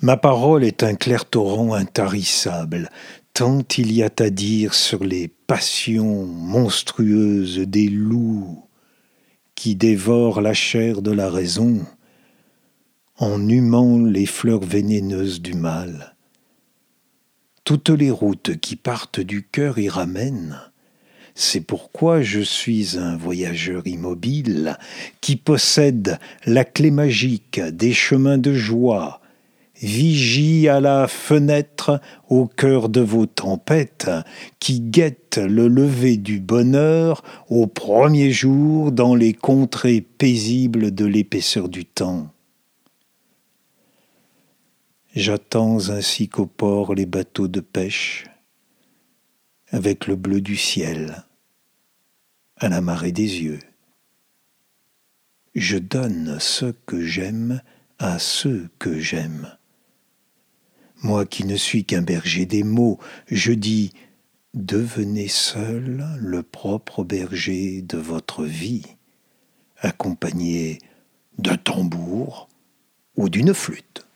Ma parole est un clair torrent intarissable, tant il y a à dire sur les passions monstrueuses des loups qui dévorent la chair de la raison en humant les fleurs vénéneuses du mal. Toutes les routes qui partent du cœur y ramènent. C'est pourquoi je suis un voyageur immobile qui possède la clé magique des chemins de joie, vigie à la fenêtre au cœur de vos tempêtes, qui guette le lever du bonheur au premier jour dans les contrées paisibles de l'épaisseur du temps. J'attends ainsi qu'au port les bateaux de pêche, avec le bleu du ciel, à la marée des yeux. Je donne ce que j'aime à ceux que j'aime. Moi qui ne suis qu'un berger des mots, je dis Devenez seul le propre berger de votre vie, accompagné d'un tambour ou d'une flûte.